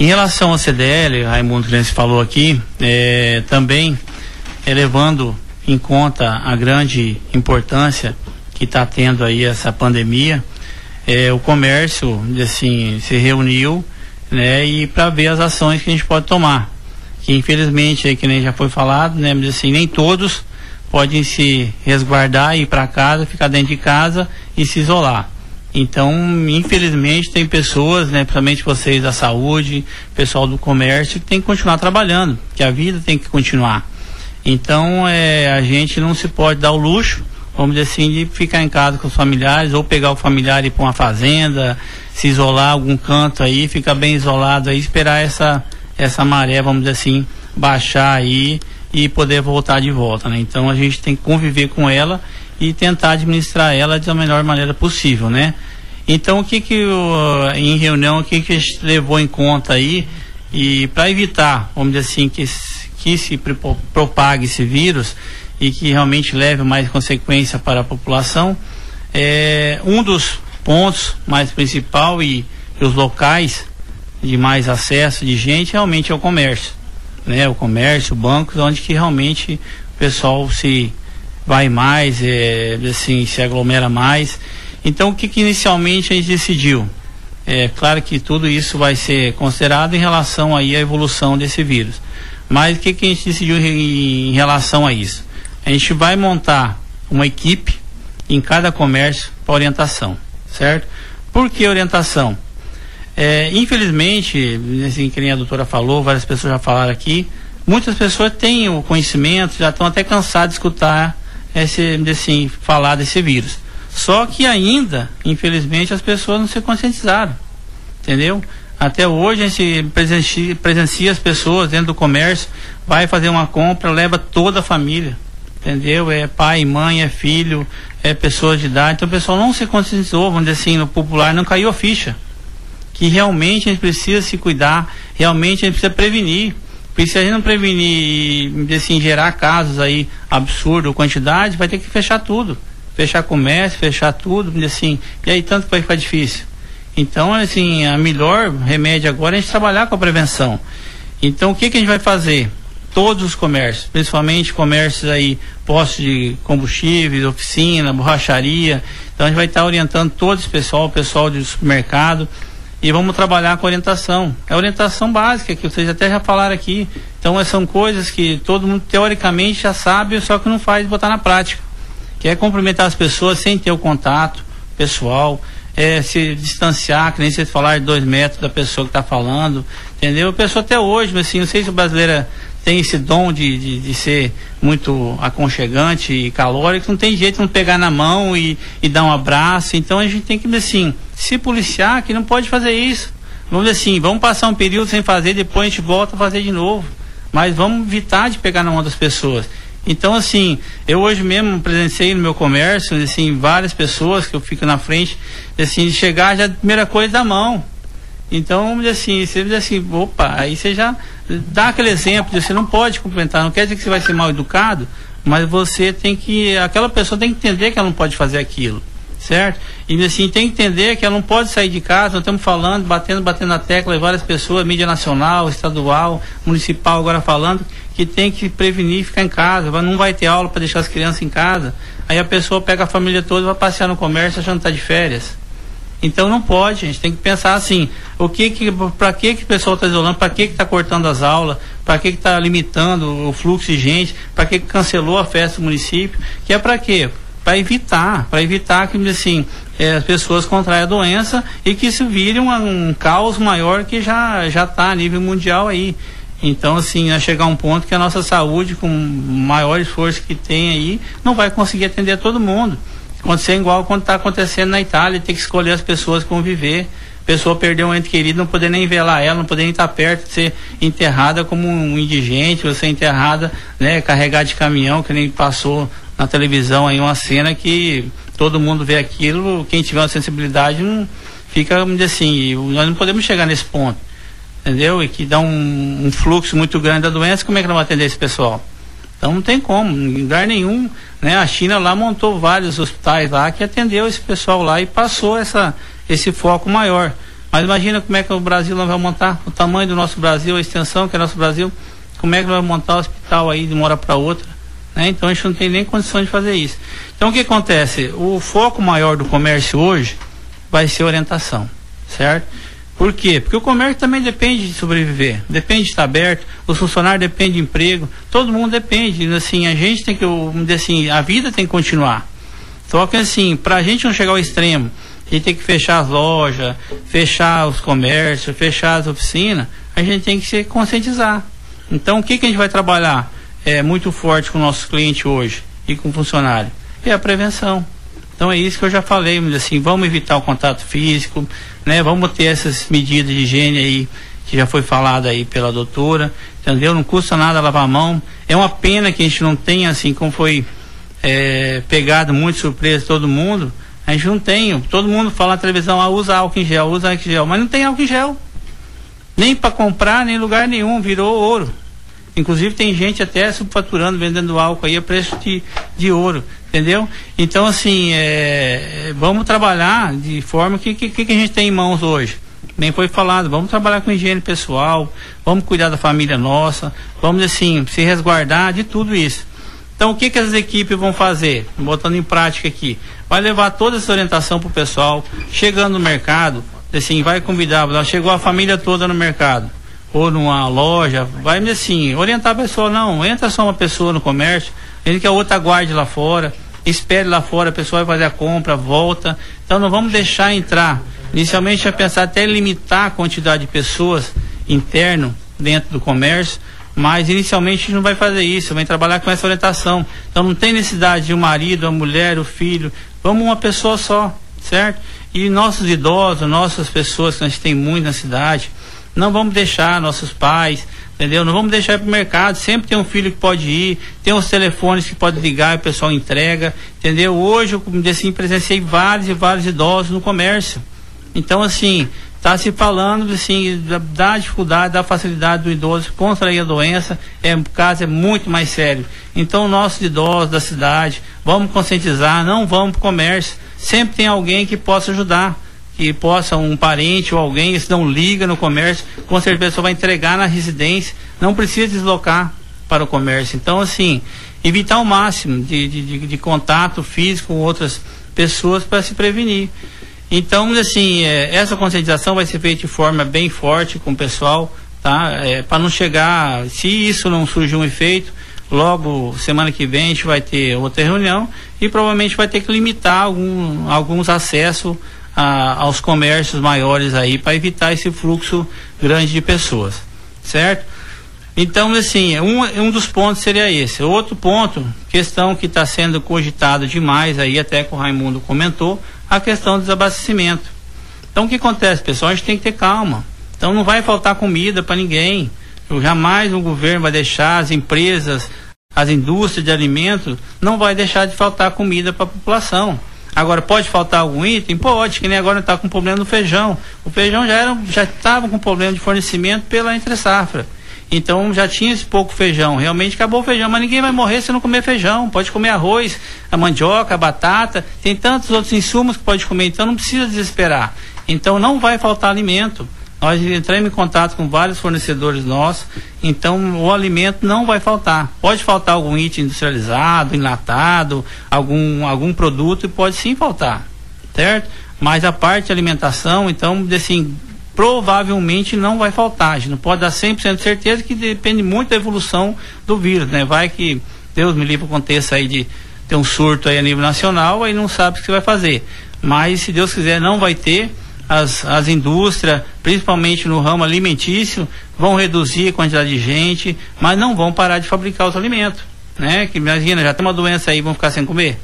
Em relação ao CDL, Raimundo Crense falou aqui, é, também elevando em conta a grande importância que está tendo aí essa pandemia, é, o comércio assim se reuniu, né, e para ver as ações que a gente pode tomar, que infelizmente aí que nem já foi falado, né, mas assim nem todos podem se resguardar ir para casa, ficar dentro de casa e se isolar. Então, infelizmente, tem pessoas, né, principalmente vocês da saúde, pessoal do comércio, que tem que continuar trabalhando, que a vida tem que continuar. Então, é, a gente não se pode dar o luxo, vamos dizer assim, de ficar em casa com os familiares, ou pegar o familiar e ir para uma fazenda, se isolar algum canto aí, ficar bem isolado aí, esperar essa, essa maré, vamos dizer assim, baixar aí e poder voltar de volta, né? Então a gente tem que conviver com ela e tentar administrar ela da melhor maneira possível, né? Então o que que uh, em reunião o que que a gente levou em conta aí e para evitar, vamos dizer assim, que que se propague esse vírus e que realmente leve mais consequência para a população, é um dos pontos mais principal e, e os locais de mais acesso de gente realmente é o comércio, né? O comércio, bancos, onde que realmente o pessoal se vai mais, é, assim, se aglomera mais. Então, o que, que inicialmente a gente decidiu? É claro que tudo isso vai ser considerado em relação aí à evolução desse vírus. Mas o que, que a gente decidiu em, em relação a isso? A gente vai montar uma equipe em cada comércio para orientação, certo? Por que orientação? É, infelizmente, assim, que nem a doutora falou, várias pessoas já falaram aqui, muitas pessoas têm o conhecimento, já estão até cansadas de escutar esse, assim, falar desse vírus. Só que ainda, infelizmente, as pessoas não se conscientizaram. Entendeu? Até hoje a gente presencia, presencia as pessoas dentro do comércio, vai fazer uma compra, leva toda a família. Entendeu? É pai, mãe, é filho, é pessoas de idade. Então o pessoal não se conscientizou, vamos dizer assim, no popular, não caiu a ficha. Que realmente a gente precisa se cuidar, realmente a gente precisa prevenir. Porque se a gente não prevenir e assim, gerar casos aí absurdo, quantidade, vai ter que fechar tudo. Fechar comércio, fechar tudo, assim, e aí tanto vai ficar difícil. Então, assim, a melhor remédio agora é a gente trabalhar com a prevenção. Então, o que, que a gente vai fazer? Todos os comércios, principalmente comércios aí, postos de combustíveis, oficina, borracharia. Então, a gente vai estar orientando todo esse pessoal, o pessoal do supermercado, e vamos trabalhar com orientação. É orientação básica, que vocês até já falaram aqui. Então, são coisas que todo mundo teoricamente já sabe, só que não faz botar na prática. Que é cumprimentar as pessoas sem ter o contato pessoal, é, se distanciar, que nem vocês falaram de dois metros da pessoa que está falando, entendeu? A pessoa até hoje, assim, não sei se o brasileiro tem esse dom de, de, de, ser muito aconchegante e calórico, não tem jeito de não pegar na mão e, e dar um abraço. Então a gente tem que, assim, se policiar que não pode fazer isso. Vamos dizer assim, vamos passar um período sem fazer, depois a gente volta a fazer de novo. Mas vamos evitar de pegar na mão das pessoas. Então, assim, eu hoje mesmo presenciei no meu comércio, assim, várias pessoas que eu fico na frente, assim, de chegar já a primeira coisa da mão. Então, assim, você diz assim, opa, aí você já dá aquele exemplo de você não pode cumprimentar, não quer dizer que você vai ser mal educado, mas você tem que, aquela pessoa tem que entender que ela não pode fazer aquilo, certo? E assim, tem que entender que ela não pode sair de casa, nós estamos falando, batendo, batendo na tecla, várias pessoas, mídia nacional, estadual, municipal agora falando, que tem que prevenir ficar em casa, não vai ter aula para deixar as crianças em casa. Aí a pessoa pega a família toda e vai passear no comércio achando que está de férias. Então não pode, a gente tem que pensar assim, o que que, para que que o pessoal está isolando, para que que está cortando as aulas, para que que está limitando o fluxo de gente, para que que cancelou a festa do município, que é para quê? Para evitar, para evitar que assim, é, as pessoas contraem a doença e que isso vire um, um caos maior que já já está a nível mundial aí. Então, assim, a chegar um ponto que a nossa saúde, com o maior esforço que tem aí, não vai conseguir atender todo mundo acontecer igual quando está acontecendo na Itália, ter que escolher as pessoas que vão viver. A pessoa perdeu um ente querido, não poder nem velar ela, não poder nem estar tá perto, ser enterrada como um indigente, ou ser enterrada, né, carregada de caminhão, que nem passou na televisão aí uma cena que todo mundo vê aquilo, quem tiver uma sensibilidade não fica, vamos dizer assim, nós não podemos chegar nesse ponto, entendeu? E que dá um, um fluxo muito grande da doença, como é que nós vamos atender esse pessoal? Então não tem como, em lugar nenhum, né? A China lá montou vários hospitais lá que atendeu esse pessoal lá e passou essa, esse foco maior. Mas imagina como é que o Brasil não vai montar, o tamanho do nosso Brasil, a extensão que é nosso Brasil, como é que vai montar o hospital aí de uma hora para outra. Né? Então a gente não tem nem condições de fazer isso. Então o que acontece? O foco maior do comércio hoje vai ser orientação, certo? Por quê? Porque o comércio também depende de sobreviver, depende de estar aberto, os funcionários dependem de emprego, todo mundo depende. Assim, a gente tem que, assim, a vida tem que continuar. Só que assim, para a gente não chegar ao extremo, a gente tem que fechar as lojas, fechar os comércios, fechar as oficinas, a gente tem que se conscientizar. Então, o que, que a gente vai trabalhar é, muito forte com o nosso cliente hoje e com o funcionário? É a prevenção. Então é isso que eu já falei, assim, vamos evitar o contato físico, né? Vamos ter essas medidas de higiene aí que já foi falado aí pela doutora, entendeu? Não custa nada lavar a mão. É uma pena que a gente não tenha, assim, como foi é, pegado muito surpresa todo mundo, a gente não tem. Todo mundo fala na televisão, ah, usa álcool em gel, usa álcool em gel, mas não tem álcool em gel. Nem para comprar, nem em lugar nenhum, virou ouro. Inclusive tem gente até subfaturando, vendendo álcool aí a preço de, de ouro, entendeu? Então, assim, é, vamos trabalhar de forma que, que, que a gente tem em mãos hoje. Nem foi falado, vamos trabalhar com higiene pessoal, vamos cuidar da família nossa, vamos, assim, se resguardar de tudo isso. Então, o que, que as equipes vão fazer? Botando em prática aqui. Vai levar toda essa orientação para o pessoal, chegando no mercado, assim, vai convidar, chegou a família toda no mercado ou numa loja, vai assim, orientar a pessoa, não, entra só uma pessoa no comércio, ele que a outra guarde lá fora, espere lá fora, a pessoa vai fazer a compra, volta. Então não vamos deixar entrar. Inicialmente já pensar até limitar a quantidade de pessoas interno dentro do comércio, mas inicialmente a gente não vai fazer isso, vai trabalhar com essa orientação. Então não tem necessidade de um marido, a mulher, o filho, vamos uma pessoa só, certo? E nossos idosos, nossas pessoas que a gente tem muito na cidade, não vamos deixar nossos pais, entendeu? Não vamos deixar para o mercado. Sempre tem um filho que pode ir, tem os telefones que pode ligar e o pessoal entrega, entendeu? Hoje eu assim, presenciei vários e vários idosos no comércio. Então, assim, está se falando assim, da, da, dificuldade, da facilidade do idoso contrair a doença, é, o caso é muito mais sério. Então, nossos idosos da cidade, vamos conscientizar, não vamos para o comércio. Sempre tem alguém que possa ajudar que possa um parente ou alguém, se não liga no comércio, com certeza a pessoa vai entregar na residência, não precisa deslocar para o comércio. Então, assim, evitar o máximo de, de, de contato físico com outras pessoas para se prevenir. Então, assim, é, essa conscientização vai ser feita de forma bem forte com o pessoal, tá? É, para não chegar, se isso não surgir um efeito, logo semana que vem a gente vai ter outra reunião e provavelmente vai ter que limitar algum, alguns acessos a, aos comércios maiores aí para evitar esse fluxo grande de pessoas, certo? Então, assim, um, um dos pontos seria esse. Outro ponto, questão que está sendo cogitado demais aí, até que o Raimundo comentou, a questão do desabastecimento. Então, o que acontece, pessoal? A gente tem que ter calma. Então, não vai faltar comida para ninguém. Eu, jamais o governo vai deixar as empresas, as indústrias de alimentos, não vai deixar de faltar comida para a população. Agora, pode faltar algum item? Pode, que nem agora está com problema no feijão. O feijão já era, já estava com problema de fornecimento pela entre safra. Então já tinha esse pouco feijão. Realmente acabou o feijão, mas ninguém vai morrer se não comer feijão. Pode comer arroz, a mandioca, a batata, tem tantos outros insumos que pode comer, então não precisa desesperar. Então não vai faltar alimento. Nós entramos em contato com vários fornecedores nossos, então o alimento não vai faltar. Pode faltar algum item industrializado, enlatado, algum, algum produto, pode sim faltar, certo? Mas a parte de alimentação, então, assim, provavelmente não vai faltar. A gente não pode dar 100% de certeza que depende muito da evolução do vírus, né? Vai que Deus me livre aconteça aí de ter um surto aí a nível nacional, aí não sabe o que vai fazer. Mas se Deus quiser não vai ter as, as indústrias, principalmente no ramo alimentício, vão reduzir a quantidade de gente, mas não vão parar de fabricar os alimentos. Né? Que imagina, já tem uma doença aí, vão ficar sem comer.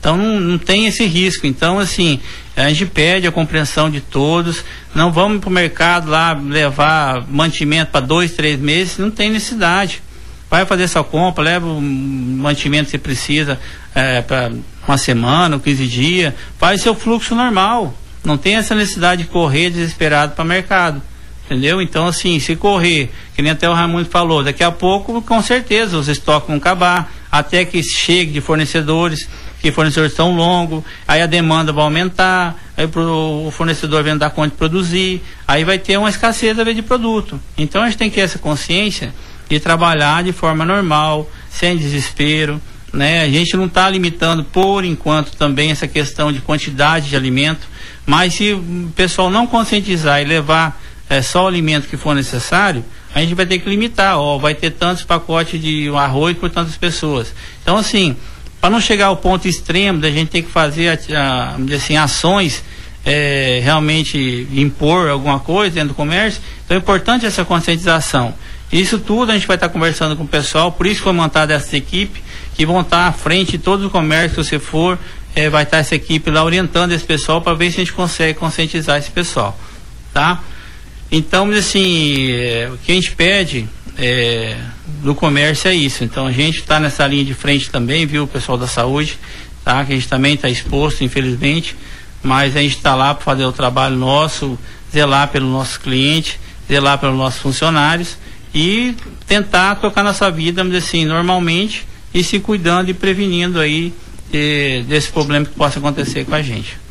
Então não, não tem esse risco. Então, assim, a gente pede a compreensão de todos. Não vamos para o mercado lá levar mantimento para dois, três meses, não tem necessidade. Vai fazer sua compra, leva o mantimento que você precisa é, para uma semana, 15 dias, faz seu fluxo normal. Não tem essa necessidade de correr desesperado para o mercado. Entendeu? Então, assim, se correr, que nem até o Raimundo falou, daqui a pouco, com certeza, os estoques vão acabar, até que chegue de fornecedores, que fornecedores tão longos, aí a demanda vai aumentar, aí pro, o fornecedor vem dar conta de produzir, aí vai ter uma escassez de produto. Então a gente tem que ter essa consciência de trabalhar de forma normal, sem desespero, né? A gente não está limitando por enquanto também essa questão de quantidade de alimento, mas se o pessoal não conscientizar e levar é, só o alimento que for necessário, a gente vai ter que limitar, ó, vai ter tantos pacotes de arroz por tantas pessoas. Então assim, para não chegar ao ponto extremo da gente ter que fazer a, a, assim, ações é, realmente impor alguma coisa dentro do comércio, então é importante essa conscientização. Isso tudo a gente vai estar conversando com o pessoal, por isso foi montada essa equipe, que vão estar à frente de todos os comércios que você for, é, vai estar essa equipe lá orientando esse pessoal para ver se a gente consegue conscientizar esse pessoal, tá? Então, assim, é, o que a gente pede é, do comércio é isso. Então, a gente está nessa linha de frente também, viu, o pessoal da saúde, tá? Que a gente também está exposto, infelizmente, mas a gente está lá para fazer o trabalho nosso, zelar pelo nosso cliente, zelar pelos nossos funcionários e tentar tocar nossa vida, assim, normalmente e se cuidando e prevenindo aí eh, desse problema que possa acontecer com a gente.